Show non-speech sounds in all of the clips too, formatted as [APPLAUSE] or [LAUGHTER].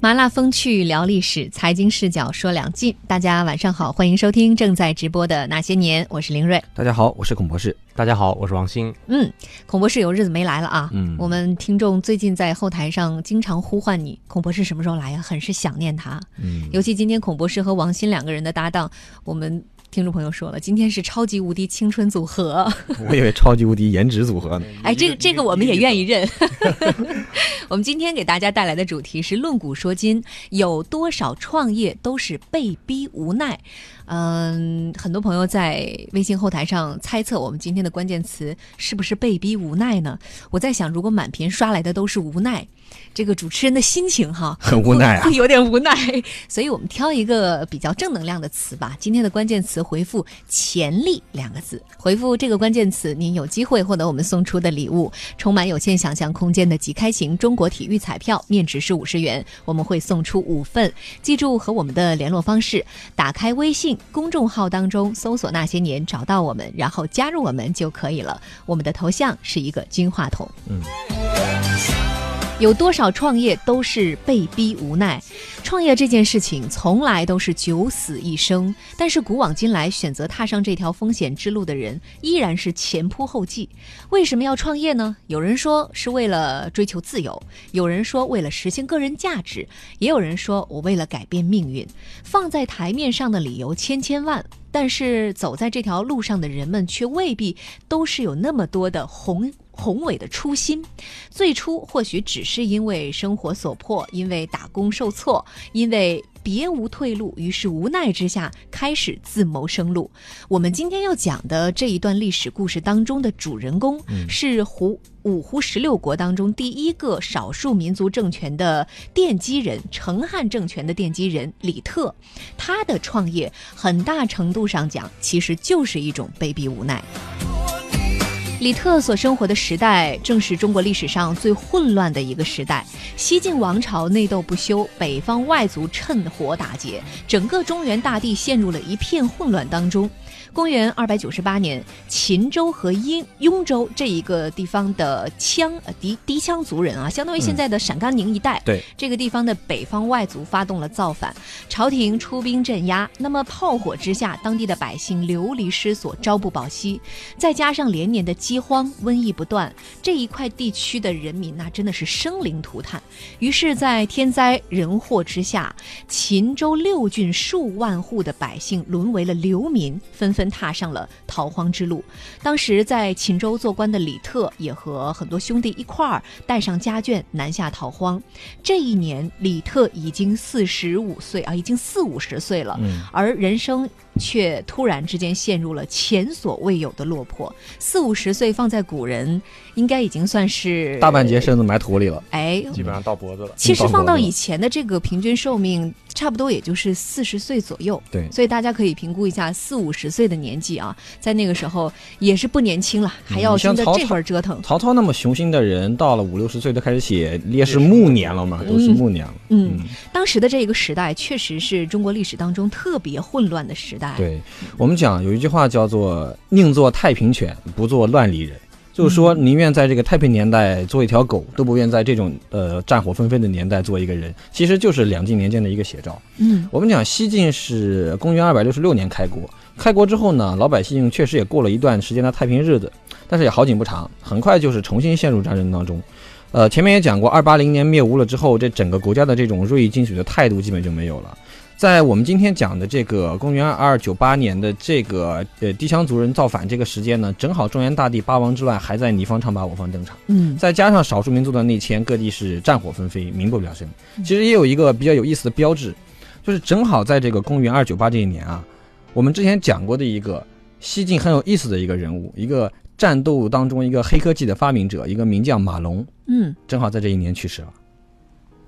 麻辣风趣聊历史，财经视角说两晋。大家晚上好，欢迎收听正在直播的那些年，我是林睿。大家好，我是孔博士。大家好，我是王鑫。嗯，孔博士有日子没来了啊。嗯我们听众最近在后台上经常呼唤你，孔博士什么时候来呀？很是想念他。嗯，尤其今天孔博士和王鑫两个人的搭档，我们听众朋友说了，今天是超级无敌青春组合。[LAUGHS] 我以为超级无敌颜值组合呢。哎，这个这个我们也愿意认。[LAUGHS] [LAUGHS] 我们今天给大家带来的主题是论古说今，有多少创业都是被逼无奈。嗯，很多朋友在微信后台上猜测我们今天的关键词是不是被逼无奈呢？我在想，如果满屏刷来的都是无奈，这个主持人的心情哈，[LAUGHS] 很无奈啊有点无奈。[LAUGHS] 所以我们挑一个比较正能量的词吧。今天的关键词回复“潜力”两个字，回复这个关键词，您有机会获得我们送出的礼物，充满有限想象空间的即开型中国体育彩票，面值是五十元，我们会送出五份。记住和我们的联络方式，打开微信公众号当中搜索“那些年”，找到我们，然后加入我们就可以了。我们的头像是一个金话筒。嗯。有多少创业都是被逼无奈？创业这件事情从来都是九死一生，但是古往今来，选择踏上这条风险之路的人依然是前仆后继。为什么要创业呢？有人说是为了追求自由，有人说为了实现个人价值，也有人说我为了改变命运。放在台面上的理由千千万，但是走在这条路上的人们却未必都是有那么多的宏。宏伟的初心，最初或许只是因为生活所迫，因为打工受挫，因为别无退路，于是无奈之下开始自谋生路。我们今天要讲的这一段历史故事当中的主人公，是胡五胡十六国当中第一个少数民族政权的奠基人，成汉政权的奠基人李特。他的创业很大程度上讲，其实就是一种被逼无奈。李特所生活的时代，正是中国历史上最混乱的一个时代。西晋王朝内斗不休，北方外族趁火打劫，整个中原大地陷入了一片混乱当中。公元二百九十八年，秦州和雍雍州这一个地方的羌呃氐氐羌族人啊，相当于现在的陕甘宁一带，对这个地方的北方外族发动了造反，朝廷出兵镇压。那么炮火之下，当地的百姓流离失所，朝不保夕，再加上连年的饥荒、瘟疫不断，这一块地区的人民那真的是生灵涂炭。于是，在天灾人祸之下，秦州六郡数万户的百姓沦为了流民，纷纷踏上了逃荒之路。当时在秦州做官的李特也和很多兄弟一块儿带上家眷南下逃荒。这一年，李特已经四十五岁啊，已经四五十岁了，嗯而人生却突然之间陷入了前所未有的落魄。四五十岁放在古人，应该已经算是大半截身子埋土里了。哎，基本上到脖子了。其实放到以前的这个平均寿命，差不多也就是四十岁左右。对所以大家可以评估一下四五十岁的年纪啊，在那个时候也是不年轻了，还要你像曹经着这份折腾。曹操那么雄心的人，到了五六十岁都开始写烈士暮年了嘛，都是暮年了。嗯，当时的这个时代确实是中国历史当中特别混乱的时代。对我们讲有一句话叫做“宁做太平犬，不做乱离人”，就是说宁愿在这个太平年代做一条狗，都不愿在这种呃战火纷飞的年代做一个人。其实就是两晋年间的一个写照。嗯我们讲西晋是公元二百六十六年开国，开国之后呢，老百姓确实也过了一段时间的太平日子，但是也好景不长，很快就是重新陷入战争当中。呃，前面也讲过，二八零年灭吴了之后，这整个国家的这种锐意进取的态度基本就没有了。在我们今天讲的这个公元二九八年的这个呃低羌族人造反这个时间呢，正好中原大地八王之乱还在你方唱罢我方登场。嗯再加上少数民族的内迁，各地是战火纷飞，民不聊生。其实也有一个比较有意思的标志，就是正好在这个公元二九八这一年啊，我们之前讲过的一个西晋很有意思的一个人物，一个战斗当中一个黑科技的发明者，一个名将马龙，嗯正好在这一年去世了。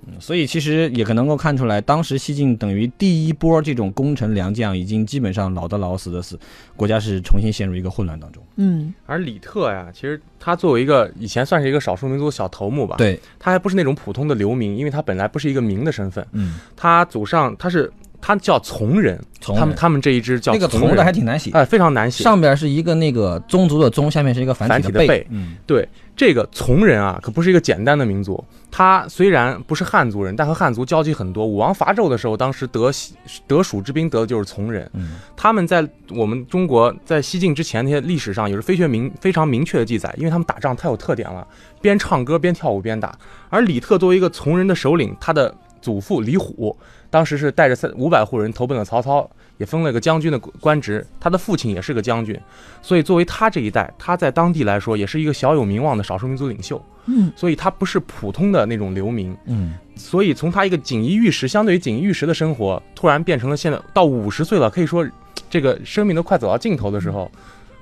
嗯，所以其实也可能够看出来，当时西晋等于第一波这种功臣良将已经基本上老的老死的死，国家是重新陷入一个混乱当中。嗯而李特呀，其实他作为一个以前算是一个少数民族小头目吧，，对，他还不是那种普通的流民，因为他本来不是一个民的身份，嗯他祖上他是他叫从人，从人他们他们这一支叫那个从的还挺难写，哎非常难写。上边是一个那个宗族的宗，下面是一个繁体贝的贝。嗯，对这个从人啊，可不是一个简单的民族。他虽然不是汉族人，但和汉族交集很多。武王伐纣的时候，当时得西得蜀之兵得的就是从人。嗯，他们在我们中国在西晋之前那些历史上有着非常明非常明确的记载，因为他们打仗太有特点了，边唱歌边跳舞边打。而李特作为一个从人的首领，他的祖父李虎当时是带着三五百户人投奔了曹操，也封了个将军的官职。他的父亲也是个将军，所以作为他这一代，他在当地来说也是一个小有名望的少数民族领袖。嗯，所以他不是普通的那种流民。嗯，所以从他一个锦衣玉食，相对于锦衣玉食的生活，突然变成了现在到五十岁了，可以说这个生命都快走到尽头的时候，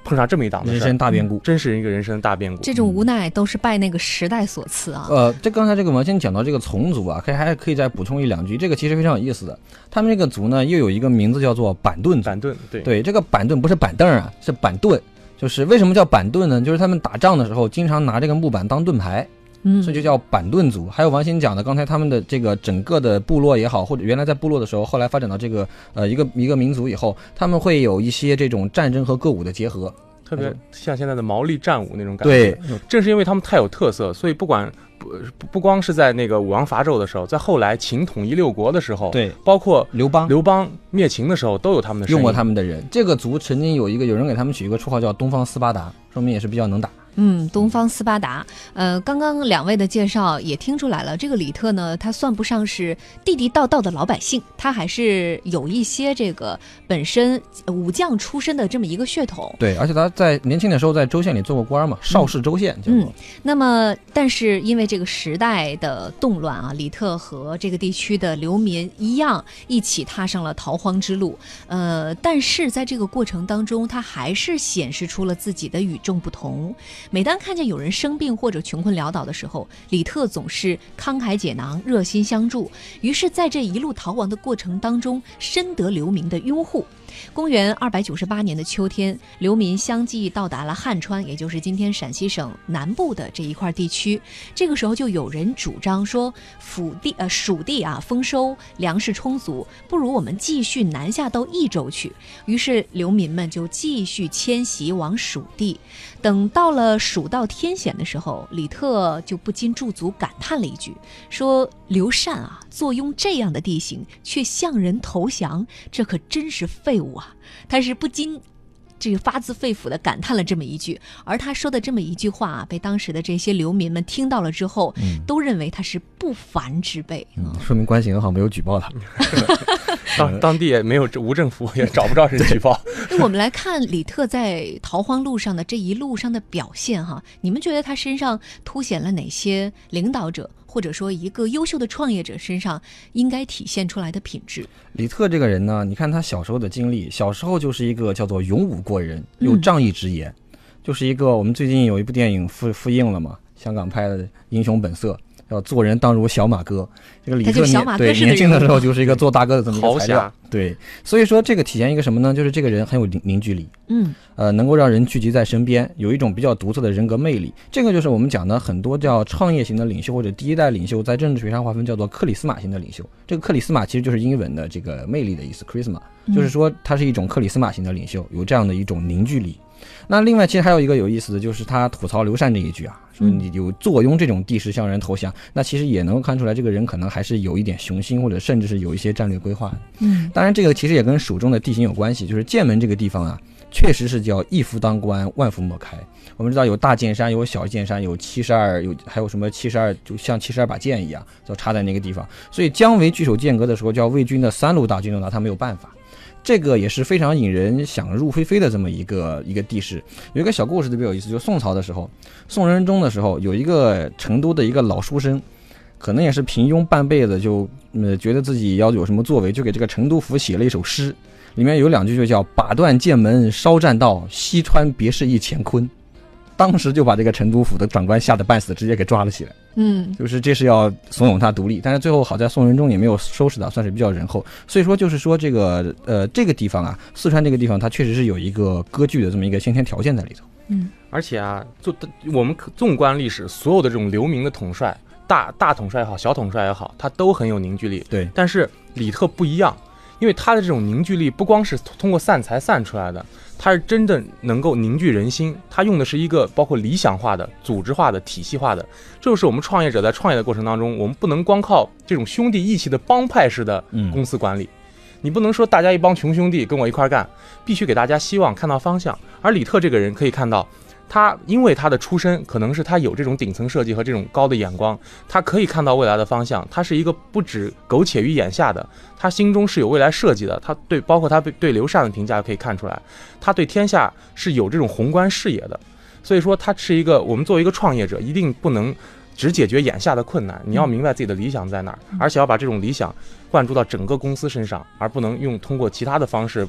碰上这么一档子人生大变故。真是一个人生大变故。这种无奈都是拜那个时代所赐啊。呃，这刚才这个王先讲到这个从族啊，可以还可以再补充一两句，这个其实非常有意思的。他们这个族呢，又有一个名字叫做板盾族。板盾，对对，这个板盾不是板凳啊，是板盾。就是为什么叫板盾呢？就是他们打仗的时候经常拿这个木板当盾牌，嗯，所以就叫板盾族。还有王鑫讲的，刚才他们的这个整个的部落也好，或者原来在部落的时候，后来发展到这个呃一个一个民族以后，他们会有一些这种战争和歌舞的结合。特别像现在的毛利战舞那种感觉。对，正是因为他们太有特色，所以不管不不不光是在那个武王伐纣的时候，在后来秦统一六国的时候，，对，包括刘邦刘邦灭秦的时候，都有他们的用过他们的人。这个族曾经有一个有人给他们取一个绰号叫东方斯巴达，说明也是比较能打。嗯，东方斯巴达，呃，刚刚两位的介绍也听出来了，这个李特呢，他算不上是地地道道的老百姓，他还是有一些这个本身武将出身的这么一个血统。对，而且他在年轻的时候在州县里做过官嘛，邵氏州县。嗯那么，但是因为这个时代的动乱啊，李特和这个地区的流民一样，一起踏上了逃荒之路。呃，但是在这个过程当中，他还是显示出了自己的与众不同。每当看见有人生病或者穷困潦倒的时候，李特总是慷慨解囊、热心相助。于是，在这一路逃亡的过程当中，深得流民的拥护。公元二百九十八年的秋天，流民相继到达了汉川，也就是今天陕西省南部的这一块地区。这个时候，就有人主张说，蜀地呃蜀地啊丰收，粮食充足，不如我们继续南下到益州去。于是，流民们就继续迁徙往蜀地。等到了蜀道天险的时候，李特就不禁驻足感叹了一句，说：“刘禅啊，坐拥这样的地形，却向人投降，这可真是废物啊！”他是不禁。这个发自肺腑的感叹了这么一句，而他说的这么一句话啊，被当时的这些流民们听到了之后，嗯都认为他是不凡之辈。嗯，说明关系很好，没有举报他。[LAUGHS] 当当地也没有这无政府，也找不着人举报。那我们来看李特在逃荒路上的这一路上的表现哈，你们觉得他身上凸显了哪些领导者或者说一个优秀的创业者身上应该体现出来的品质？李特这个人呢，你看他小时候的经历，小时候就是一个叫做勇武过人、有仗义执言，就是一个我们最近有一部电影复复映了嘛，香港拍的《英雄本色》，叫做人当如小马哥。这个李特他就小年对年轻的时候就是一个做大哥的这么一豪个材料。对，所以说这个体现一个什么呢？就是这个人很有凝凝聚力。嗯呃，能够让人聚集在身边，有一种比较独特的人格魅力。这个就是我们讲的很多叫创业型的领袖或者第一代领袖，在政治学上划分叫做克里斯玛型的领袖。这个克里斯玛其实就是英文的这个魅力的意思，charisma，就是说他是一种克里斯玛型的领袖，有这样的一种凝聚力。那另外，其实还有一个有意思的，就是他吐槽刘禅这一句啊，说你有坐拥这种地势向人投降，那其实也能够看出来，这个人可能还是有一点雄心，或者甚至是有一些战略规划的。嗯当然，这个其实也跟蜀中的地形有关系，就是剑门这个地方啊，确实是叫一夫当关，万夫莫开。我们知道有大剑山，有小剑山，有七十二，有还有什么七十二，就像七十二把剑一样，就插在那个地方。所以姜维据守剑阁的时候，叫魏军的三路大军都拿他没有办法。这个也是非常引人想入非非的这么一个一个地势。有一个小故事特别有意思，就宋朝的时候，宋仁宗的时候，有一个成都的一个老书生，可能也是平庸半辈子，就呃觉得自己要有什么作为，就给这个成都府写了一首诗，里面有两句就叫“把断剑门烧栈道，西川别是一乾坤”。当时就把这个成都府的长官吓得半死，直接给抓了起来。嗯就是这是要怂恿他独立，但是最后好在宋仁宗也没有收拾他，算是比较仁厚。所以说就是说这个呃这个地方啊，四川这个地方它确实是有一个割据的这么一个先天条件在里头。嗯而且啊，就我们纵观历史，所有的这种流民的统帅，大大统帅也好，小统帅也好，他都很有凝聚力。对，但是李特不一样，因为他的这种凝聚力不光是通过散财散出来的，他是真的能够凝聚人心。他用的是一个包括理想化的、组织化的、体系化的。这就是我们创业者在创业的过程当中，我们不能光靠这种兄弟义气的帮派式的公司管理。你不能说大家一帮穷兄弟跟我一块干，必须给大家希望看到方向。而李特这个人可以看到，他因为他的出身，可能是他有这种顶层设计和这种高的眼光，他可以看到未来的方向。他是一个不止苟且于眼下的，他心中是有未来设计的。他对包括他对刘禅的评价可以看出来，他对天下是有这种宏观视野的。所以说，他是一个我们作为一个创业者，一定不能只解决眼下的困难，你要明白自己的理想在哪儿，而且要把这种理想。灌注到整个公司身上，而不能用通过其他的方式。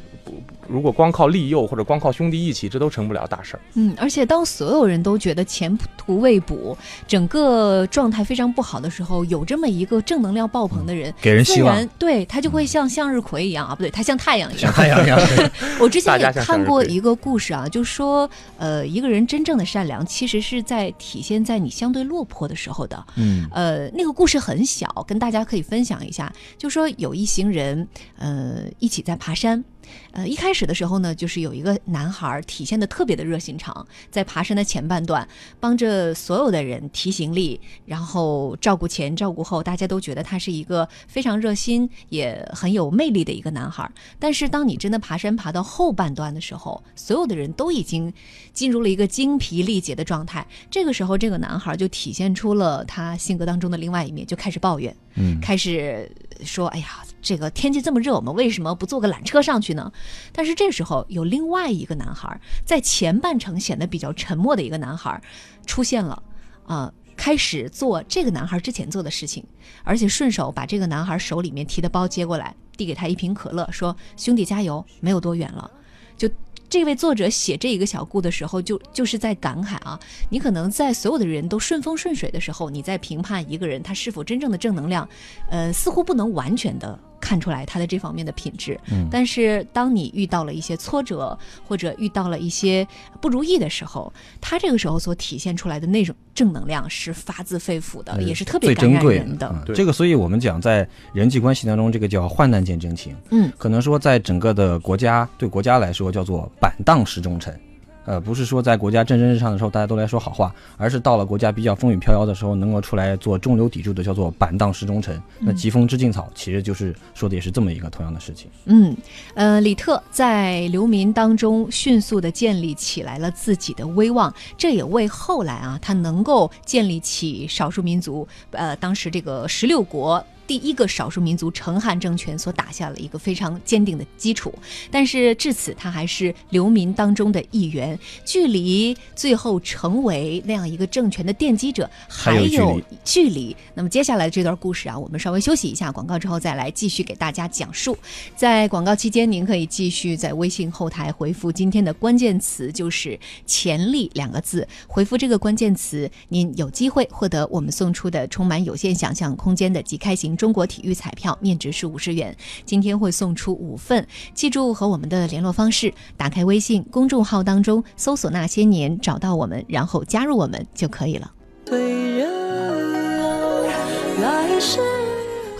如果光靠利诱或者光靠兄弟义气，这都成不了大事儿。嗯，而且当所有人都觉得前途未卜，整个状态非常不好的时候，有这么一个正能量爆棚的人，给人希望，对他就会像向日葵一样啊，不对，他像太阳一样，像太阳一样。[LAUGHS] 我之前也看过一个故事啊，就说呃，一个人真正的善良，其实是在体现在你相对落魄的时候的。嗯，呃，那个故事很小，跟大家可以分享一下，就。说有一行人，呃，一起在爬山。呃，一开始的时候呢，就是有一个男孩体现的特别的热心肠，在爬山的前半段，帮着所有的人提行李，然后照顾前照顾后，大家都觉得他是一个非常热心也很有魅力的一个男孩。但是当你真的爬山爬到后半段的时候，所有的人都已经进入了一个精疲力竭的状态。这个时候，这个男孩就体现出了他性格当中的另外一面，就开始抱怨，嗯，开始说：“哎呀，这个天气这么热，我们为什么不坐个缆车上去呢？”但是这时候有另外一个男孩，在前半程显得比较沉默的一个男孩出现了，啊，开始做这个男孩之前做的事情，而且顺手把这个男孩手里面提的包接过来，递给他一瓶可乐，说：“兄弟加油，没有多远了。”就这位作者写这一个小故的时候，就就是在感慨啊，你可能在所有的人都顺风顺水的时候，你在评判一个人他是否真正的正能量，呃，似乎不能完全的。看出来他的这方面的品质，嗯，但是当你遇到了一些挫折或者遇到了一些不如意的时候，他这个时候所体现出来的那种正能量是发自肺腑的，也是特别珍贵的。这个，所以我们讲在人际关系当中，这个叫患难见真情。嗯，可能说在整个的国家对国家来说叫做板荡识忠臣。呃，不是说在国家蒸蒸日上的时候大家都来说好话，而是到了国家比较风雨飘摇的时候，能够出来做中流砥柱的，叫做板荡石中臣。那疾风知劲草，其实就是说的也是这么一个同样的事情。嗯，呃，李特在流民当中迅速的建立起来了自己的威望，这也为后来啊他能够建立起少数民族，呃，当时这个十六国。第一个少数民族成汉政权所打下了一个非常坚定的基础，但是至此他还是流民当中的一员，距离最后成为那样一个政权的奠基者还有距离。那么接下来这段故事啊，我们稍微休息一下，广告之后再来继续给大家讲述。在广告期间，您可以继续在微信后台回复今天的关键词，就是“潜力”两个字。回复这个关键词，您有机会获得我们送出的充满有限想象空间的即开型。中国体育彩票面值是五十元，今天会送出五份，记住和我们的联络方式，打开微信公众号当中搜索“那些年”，找到我们，然后加入我们就可以了。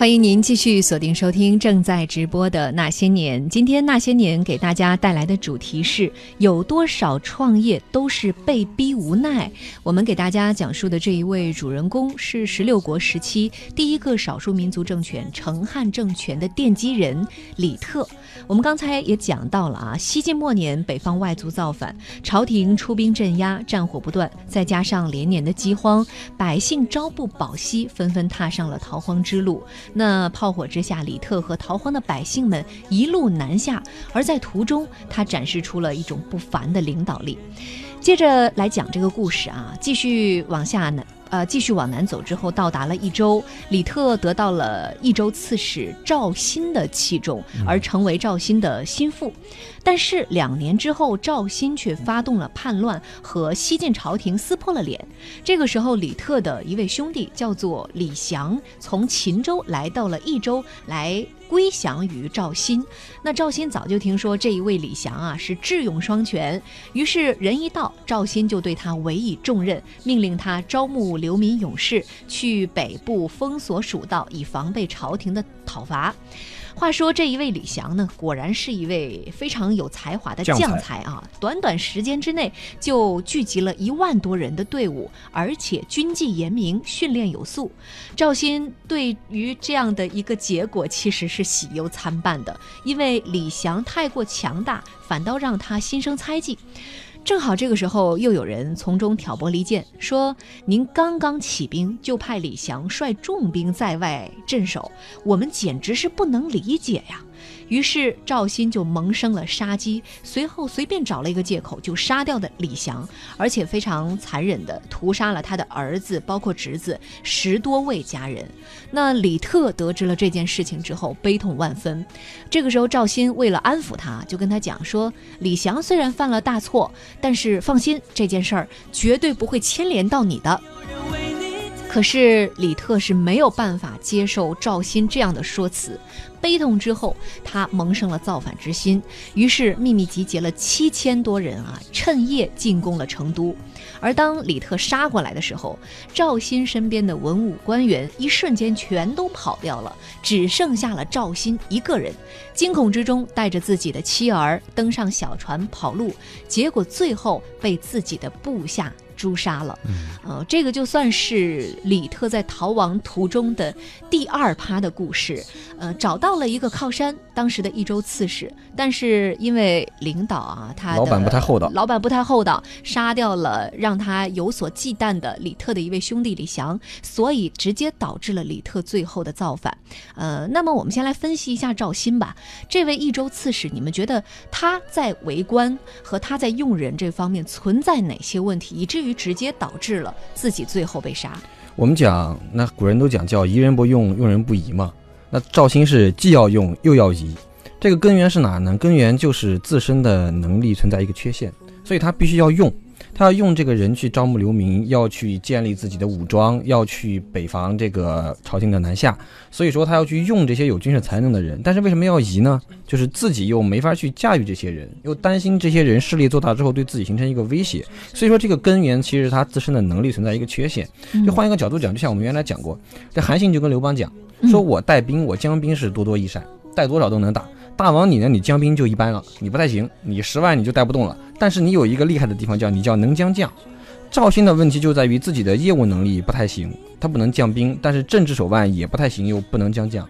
欢迎您继续锁定收听正在直播的《那些年》。今天《那些年》给大家带来的主题是：有多少创业都是被逼无奈？我们给大家讲述的这一位主人公是十六国时期第一个少数民族政权成汉政权的奠基人李特。我们刚才也讲到了啊，西晋末年北方外族造反，朝廷出兵镇压，战火不断，再加上连年的饥荒，百姓朝不保夕，纷纷踏上了逃荒之路。那炮火之下，李特和逃荒的百姓们一路南下，而在途中，他展示出了一种不凡的领导力。接着来讲这个故事啊，继续往下呢。呃，继续往南走之后，到达了益州，李特得到了益州刺史赵鑫的器重，而成为赵鑫的心腹。但是两年之后，赵鑫却发动了叛乱，和西晋朝廷撕破了脸。这个时候，李特的一位兄弟叫做李祥，从秦州来到了益州来。归降于赵鑫，那赵鑫早就听说这一位李祥啊是智勇双全，于是人一到，赵鑫就对他委以重任，命令他招募流民勇士去北部封锁蜀道，以防备朝廷的讨伐。话说这一位李翔呢，果然是一位非常有才华的将才啊！短短时间之内就聚集了一万多人的队伍，而且军纪严明，训练有素。赵鑫对于这样的一个结果其实是喜忧参半的，因为李翔太过强大，反倒让他心生猜忌。正好这个时候，又有人从中挑拨离间，说您刚刚起兵就派李祥率重兵在外镇守，我们简直是不能理解呀。于是赵鑫就萌生了杀机，随后随便找了一个借口就杀掉了李祥，而且非常残忍地屠杀了他的儿子，包括侄子十多位家人。那李特得知了这件事情之后，悲痛万分。这个时候，赵鑫为了安抚他，就跟他讲说：“李祥虽然犯了大错，但是放心，这件事儿绝对不会牵连到你的。”可是李特是没有办法接受赵鑫这样的说辞，悲痛之后，他萌生了造反之心，于是秘密集结了七千多人啊，趁夜进攻了成都。而当李特杀过来的时候，赵鑫身边的文武官员一瞬间全都跑掉了，只剩下了赵鑫一个人。惊恐之中，带着自己的妻儿登上小船跑路，结果最后被自己的部下诛杀了。呃，这个就算是李特在逃亡途中的第二趴的故事。呃，找到了一个靠山，当时的益州刺史，但是因为领导啊，他的老板不太厚道老板不太厚道，杀掉了让他有所忌惮的李特的一位兄弟李祥，所以直接导致了李特最后的造反。呃，那么我们先来分析一下赵鑫吧。这位益州刺史，你们觉得他在为官和他在用人这方面存在哪些问题，以至于直接导致了自己最后被杀？我们讲，那古人都讲叫疑人不用，用人不疑嘛。那赵兴是既要用又要疑，这个根源是哪呢？根源就是自身的能力存在一个缺陷，所以他必须要用，他要用这个人去招募流民，要去建立自己的武装，要去北防这个朝廷的南下，所以说他要去用这些有军事才能的人。但是为什么要移呢？就是自己又没法去驾驭这些人，又担心这些人势力做大之后对自己形成一个威胁，所以说这个根源其实是他自身的能力存在一个缺陷。就换一个角度讲，就像我们原来讲过，这韩信就跟刘邦讲，说我带兵，我将兵是多多益善，带多少都能打。大王你呢？你将兵就一般了，你不太行，你十万你就带不动了。但是你有一个厉害的地方，叫你叫能将将。赵鑫的问题就在于自己的业务能力不太行，他不能将兵，但是政治手腕也不太行，又不能将将。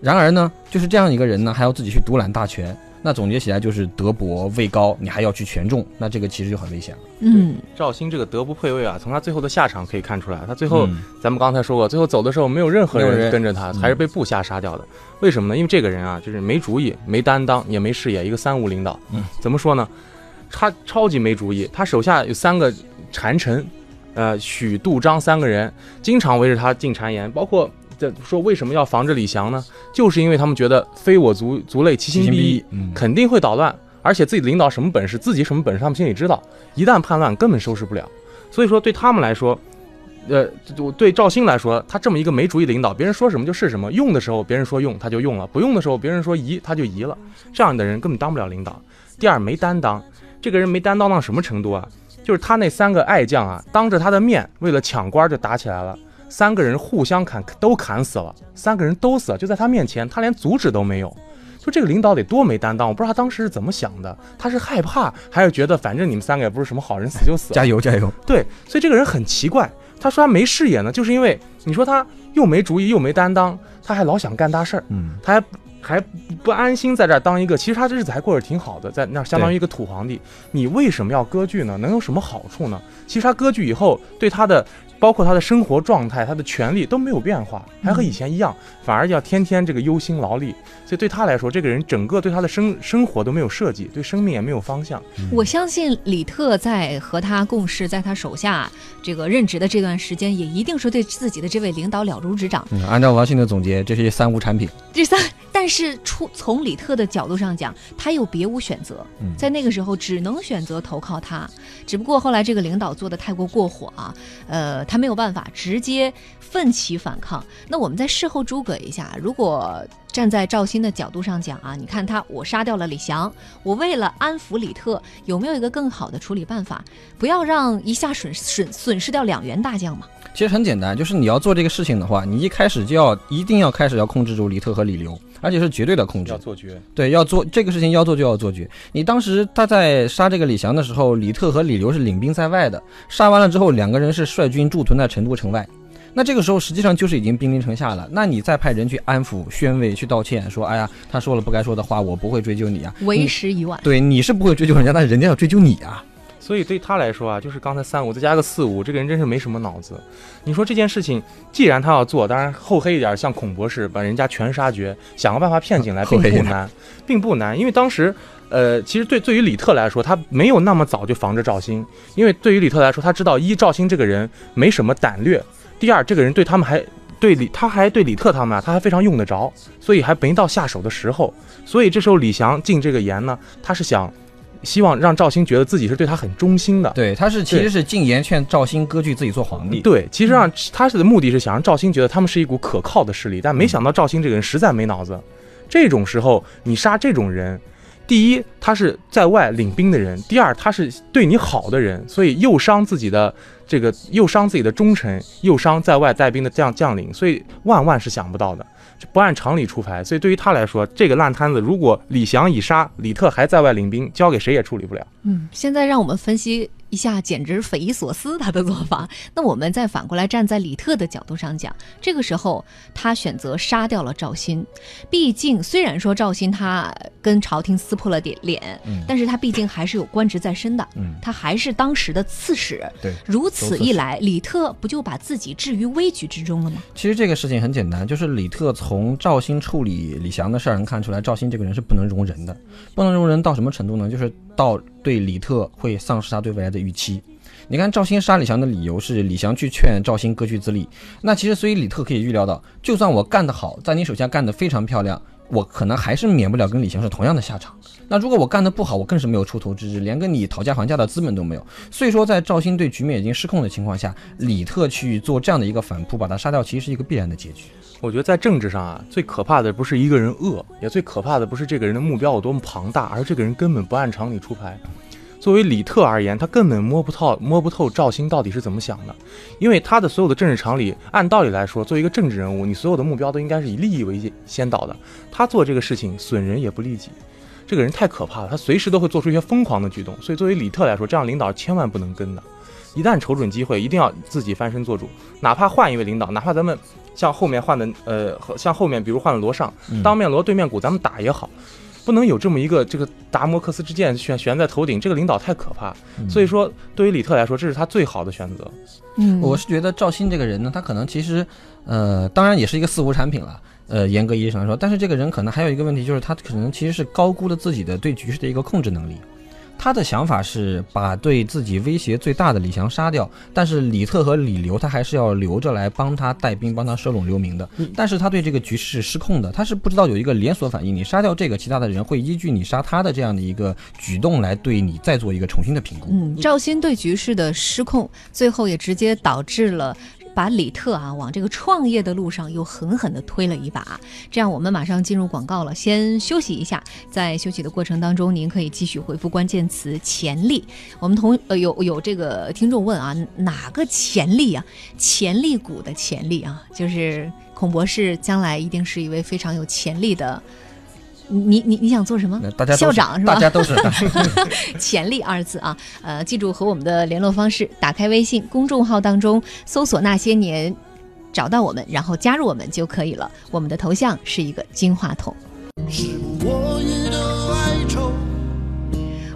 然而呢，就是这样一个人呢，还要自己去独揽大权。那总结起来就是德薄位高，你还要去权重，那这个其实就很危险了。嗯，赵鑫这个德不配位啊，从他最后的下场可以看出来，他最后、嗯咱们刚才说过，最后走的时候没有任何人人跟着他，嗯还是被部下杀掉的。为什么呢？因为这个人啊，就是没主意、没担当，也没视野，一个三无领导。嗯，怎么说呢？他超级没主意，他手下有三个谗臣，呃，许、杜、张三个人，经常围着他进谗言，包括。这说为什么要防着李祥呢？就是因为他们觉得非我族族类，其心必异，嗯，肯定会捣乱，而且自己的领导什么本事，自己什么本事，他们心里知道，一旦叛乱根本收拾不了。所以说对他们来说，呃，就对赵兴来说，他这么一个没主意的领导，别人说什么就是什么，用的时候别人说用他就用了，不用的时候别人说移他就移了，这样的人根本当不了领导。第二没担当，这个人没担当到什么程度啊？就是他那三个爱将啊，当着他的面为了抢官就打起来了。三个人互相砍，都砍死了，三个人都死了，就在他面前，他连阻止都没有。就这个领导得多没担当，我不知道他当时是怎么想的，他是害怕，还是觉得反正你们三个也不是什么好人，死就死了。加油加油！对，所以这个人很奇怪。他说他没视野呢，就是因为你说他又没主意又没担当，他还老想干大事儿，嗯，他还还不安心在这儿当一个，其实他这日子还过得挺好的，在那儿相当于一个土皇帝。你为什么要割据呢？能有什么好处呢？其实他割据以后，对他的包括他的生活状态、他的权利都没有变化，还和以前一样，反而要天天这个忧心劳力。所以对他来说，这个人整个对他的生生活都没有设计，对生命也没有方向。我相信李特在和他共事，在他手下这个任职的这段时间，也一定是对自己的这位领导了如指掌。嗯，按照王迅的总结，这是三无产品。这三，但是出从李特的角度上讲，他又别无选择，嗯在那个时候只能选择投靠他。只不过后来这个领导做的太过过火啊，呃，他没有办法直接奋起反抗。那我们在事后诸葛一下，如果站在赵鑫的角度上讲啊，你看他，我杀掉了李祥，我为了安抚李特，有没有一个更好的处理办法？不要让一下损损损失掉两员大将嘛。其实很简单，就是你要做这个事情的话，你一开始就要一定要开始要控制住李特和李刘，而且是绝对的控制要。做绝。对，要做这个事情要做就要做绝。你当时他在杀这个李翔的时候，李特和李刘是领兵在外的，杀完了之后，两个人是率军驻屯在成都城外。那这个时候实际上就是已经兵临城下了，那你再派人去安抚、宣慰、去道歉，说，哎呀，他说了不该说的话，我不会追究你啊。为时已晚。对，你是不会追究人家，但是人家要追究你啊。所以对他来说啊，就是刚才三五再加个四五，这个人真是没什么脑子。你说这件事情，既然他要做，当然厚黑一点，像孔博士把人家全杀绝，想个办法骗进来，并不难，并不难。因为当时，呃，其实对对于李特来说，他没有那么早就防着赵兴，因为对于李特来说，他知道一赵兴这个人没什么胆略，第二这个人对他们还对李他还对李特他们啊，他还非常用得着，所以还没到下手的时候。所以这时候李祥进这个盐呢，他是想。希望让赵兴觉得自己是对他很忠心的，对，他是其实是进言劝赵兴割据自己做皇帝。对，其实让他是的目的是想让赵兴觉得他们是一股可靠的势力，但没想到赵兴这个人实在没脑子。这种时候你杀这种人，第一他是在外领兵的人，第二他是对你好的人，所以又伤自己的这个，又伤自己的忠臣，又伤在外带兵的将将领，所以万万是想不到的。不按常理出牌，所以对于他来说，这个烂摊子，如果李翔已杀，李特还在外领兵，交给谁也处理不了。嗯，现在让我们分析一下，简直匪夷所思他的做法。那我们再反过来站在李特的角度上讲，这个时候他选择杀掉了赵鑫。毕竟虽然说赵鑫他跟朝廷撕破了点脸，嗯但是他毕竟还是有官职在身的，嗯，他还是当时的刺史。对。如此一来，李特不就把自己置于危局之中了吗？其实这个事情很简单，就是李特从赵兴处理李祥的事儿能看出来，赵兴这个人是不能容人的。不能容人到什么程度呢？就是到对李特会丧失他对未来的预期。你看赵兴杀李祥的理由是李祥去劝赵兴割据自立，那其实所以李特可以预料到，就算我干得好，在你手下干得非常漂亮，我可能还是免不了跟李翔是同样的下场。那如果我干得不好，我更是没有出头之日，连跟你讨价还价的资本都没有。所以说，在赵鑫对局面已经失控的情况下，李特去做这样的一个反扑，把他杀掉，其实是一个必然的结局。我觉得在政治上啊，最可怕的不是一个人恶，也最可怕的不是这个人的目标有多么庞大，而这个人根本不按常理出牌。作为李特而言，他根本摸不透摸不透赵兴到底是怎么想的，因为他的所有的政治常理，按道理来说，作为一个政治人物，你所有的目标都应该是以利益为先导的。他做这个事情损人也不利己，这个人太可怕了，他随时都会做出一些疯狂的举动。所以作为李特来说，这样领导千万不能跟的，一旦瞅准机会，一定要自己翻身做主，哪怕换一位领导，哪怕咱们像后面换的呃，像后面比如换了罗尚，嗯当面锣对面鼓，咱们打也好。不能有这么一个这个达摩克斯之剑悬悬在头顶，这个领导太可怕。所以说，对于李特来说，这是他最好的选择。嗯，我是觉得赵鑫这个人呢，他可能其实，呃，当然也是一个四无产品了。呃，严格意义上来说，但是这个人可能还有一个问题，就是他可能其实是高估了自己的对局势的一个控制能力。他的想法是把对自己威胁最大的李祥杀掉，但是李特和李刘他还是要留着来帮他带兵，帮他收拢流民的。但是他对这个局势是失控的，他是不知道有一个连锁反应，你杀掉这个，其他的人会依据你杀他的这样的一个举动来对你再做一个重新的评估。嗯，赵鑫对局势的失控，最后也直接导致了。把李特啊往这个创业的路上又狠狠地推了一把，这样我们马上进入广告了，先休息一下，在休息的过程当中，您可以继续回复关键词“潜力”。我们同呃有有这个听众问啊，哪个潜力啊？潜力股的潜力啊，就是孔博士将来一定是一位非常有潜力的。你你你想做什么？大家校长是吧？大家都是。[LAUGHS] [LAUGHS] 潜力二字啊，呃，记住和我们的联络方式，打开微信公众号当中搜索“那些年”，找到我们，然后加入我们就可以了。我们的头像是一个金话筒。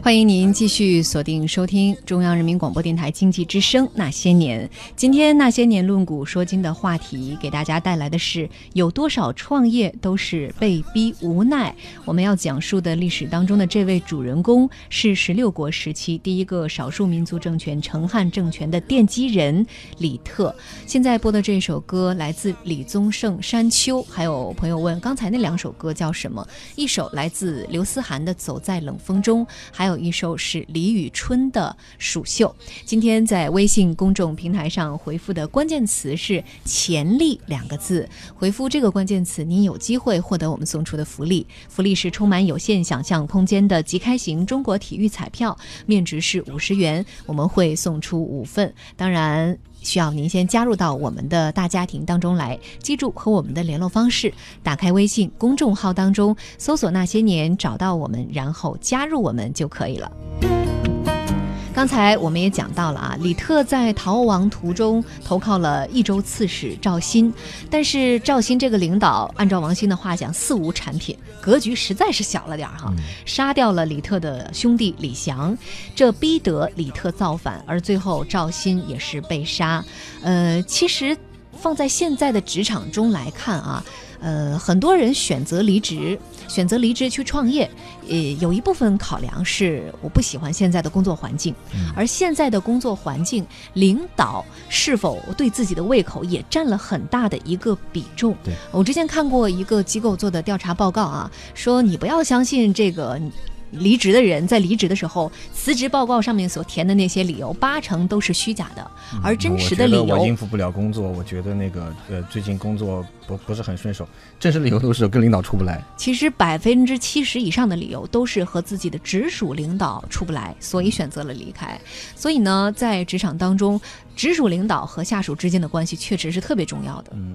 欢迎您继续锁定收听中央人民广播电台经济之声《那些年》。今天《那些年论古说今》的话题，给大家带来的是有多少创业都是被逼无奈。我们要讲述的历史当中的这位主人公，是十六国时期第一个少数民族政权成汉政权的奠基人李特。现在播的这首歌来自李宗盛《山丘》，还有朋友问刚才那两首歌叫什么？一首来自刘思涵的《走在冷风中》，还有一首是李宇春的《蜀绣》。今天在微信公众平台上回复的关键词是“潜力”两个字，回复这个关键词，您有机会获得我们送出的福利。福利是充满有限想象空间的即开型中国体育彩票，面值是五十元，我们会送出五份。当然。需要您先加入到我们的大家庭当中来。记住和我们的联络方式，打开微信公众号当中搜索“那些年”，找到我们，然后加入我们就可以了。刚才我们也讲到了啊，李特在逃亡途中投靠了益州刺史赵鑫，但是赵鑫这个领导，按照王鑫的话讲，四无产品，格局实在是小了点儿哈，杀掉了李特的兄弟李祥，这逼得李特造反，而最后赵鑫也是被杀。呃，其实放在现在的职场中来看啊。呃，很多人选择离职，选择离职去创业，呃，有一部分考量是我不喜欢现在的工作环境，而现在的工作环境，领导是否对自己的胃口也占了很大的一个比重。对我之前看过一个机构做的调查报告啊，说你不要相信这个。离职的人在离职的时候，辞职报告上面所填的那些理由，八成都是虚假的，而真实的理由，我应付不了工作，我觉得那个呃最近工作不不是很顺手，真实理由都是跟领导出不来。其实百分之七十以上的理由都是和自己的直属领导出不来，所以选择了离开。所以呢，在职场当中，直属领导和下属之间的关系确实是特别重要的。嗯。